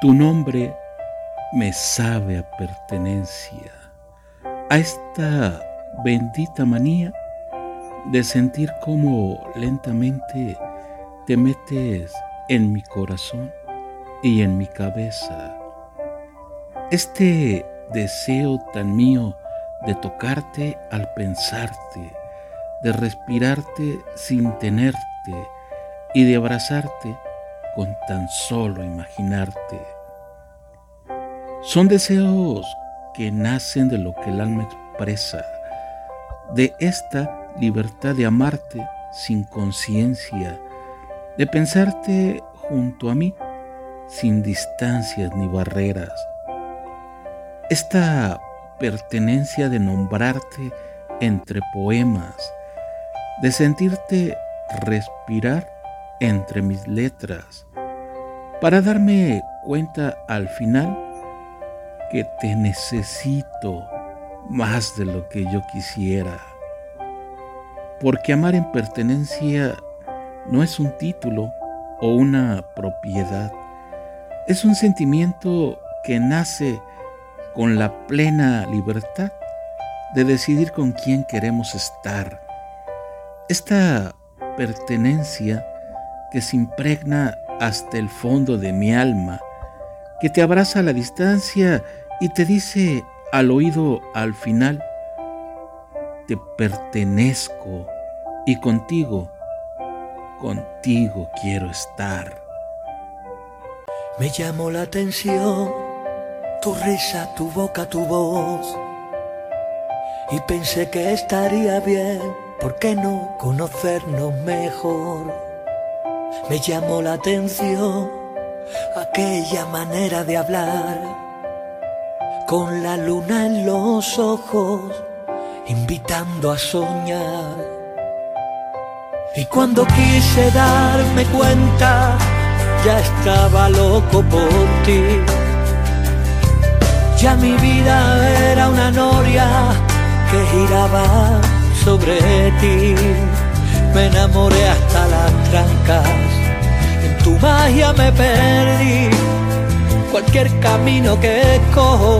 Tu nombre me sabe a pertenencia a esta bendita manía de sentir cómo lentamente te metes en mi corazón y en mi cabeza. Este deseo tan mío de tocarte al pensarte, de respirarte sin tenerte y de abrazarte con tan solo imaginarte. Son deseos que nacen de lo que el alma expresa, de esta libertad de amarte sin conciencia, de pensarte junto a mí sin distancias ni barreras. Esta pertenencia de nombrarte entre poemas, de sentirte respirar entre mis letras, para darme cuenta al final que te necesito más de lo que yo quisiera. Porque amar en pertenencia no es un título o una propiedad, es un sentimiento que nace con la plena libertad de decidir con quién queremos estar. Esta pertenencia que se impregna hasta el fondo de mi alma, que te abraza a la distancia y te dice al oído al final, te pertenezco y contigo, contigo quiero estar. Me llamó la atención tu risa, tu boca, tu voz. Y pensé que estaría bien, ¿por qué no conocernos mejor? Me llamó la atención aquella manera de hablar, con la luna en los ojos, invitando a soñar. Y cuando quise darme cuenta, ya estaba loco por ti. Ya mi vida era una noria que giraba sobre ti. Me enamoré hasta las trancas, en tu magia me perdí. Cualquier camino que cojo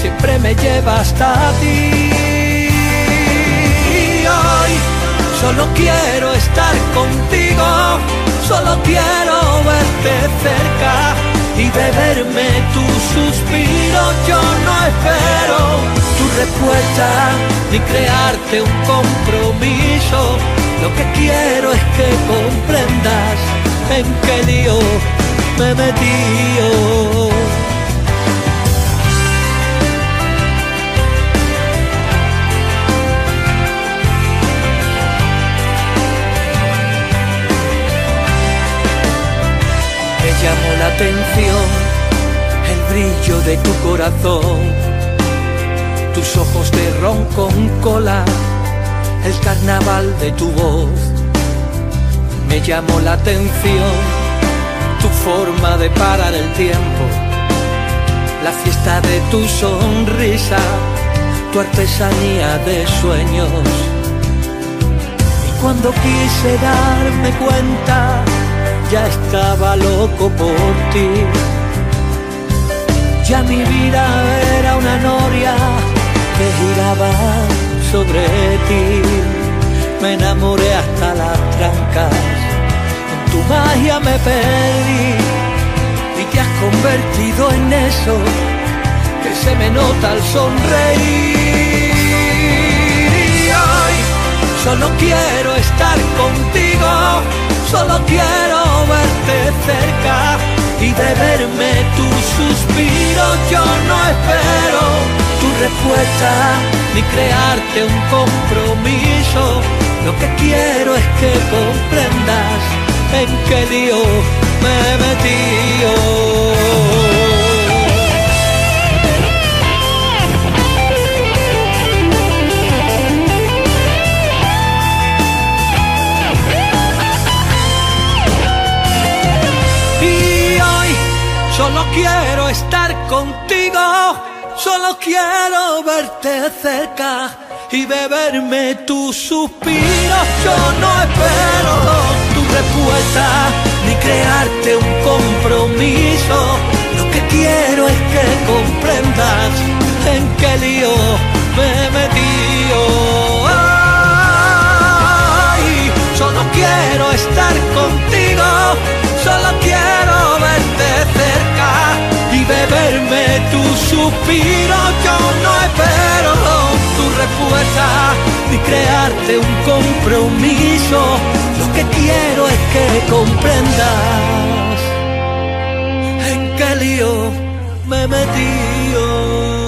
siempre me lleva hasta ti. Hoy solo quiero estar contigo, solo quiero verte cerca y beberme tu suspiro. Yo no espero tu respuesta ni crearte un compromiso. Lo que quiero es que comprendas en qué lío me metí. Llamó la atención el brillo de tu corazón, tus ojos de ron con cola, el carnaval de tu voz. Me llamó la atención tu forma de parar el tiempo, la fiesta de tu sonrisa, tu artesanía de sueños. Y cuando quise darme cuenta, ya estaba loco por ti. Ya mi vida era una noria que giraba sobre ti. Me enamoré hasta las trancas, en tu magia me perdí y te has convertido en eso que se me nota al sonreír. Y hoy solo quiero estar contigo, solo quiero cerca y beberme tu suspiro. Yo no espero tu respuesta ni crearte un compromiso. Lo que quiero es que comprendas en qué lío me he Solo quiero estar contigo, solo quiero verte cerca y beberme tus suspiros. Yo no espero tu respuesta ni crearte un compromiso suspiro. Yo no espero tu respuesta ni crearte un compromiso. Lo que quiero es que comprendas en qué lío me metido.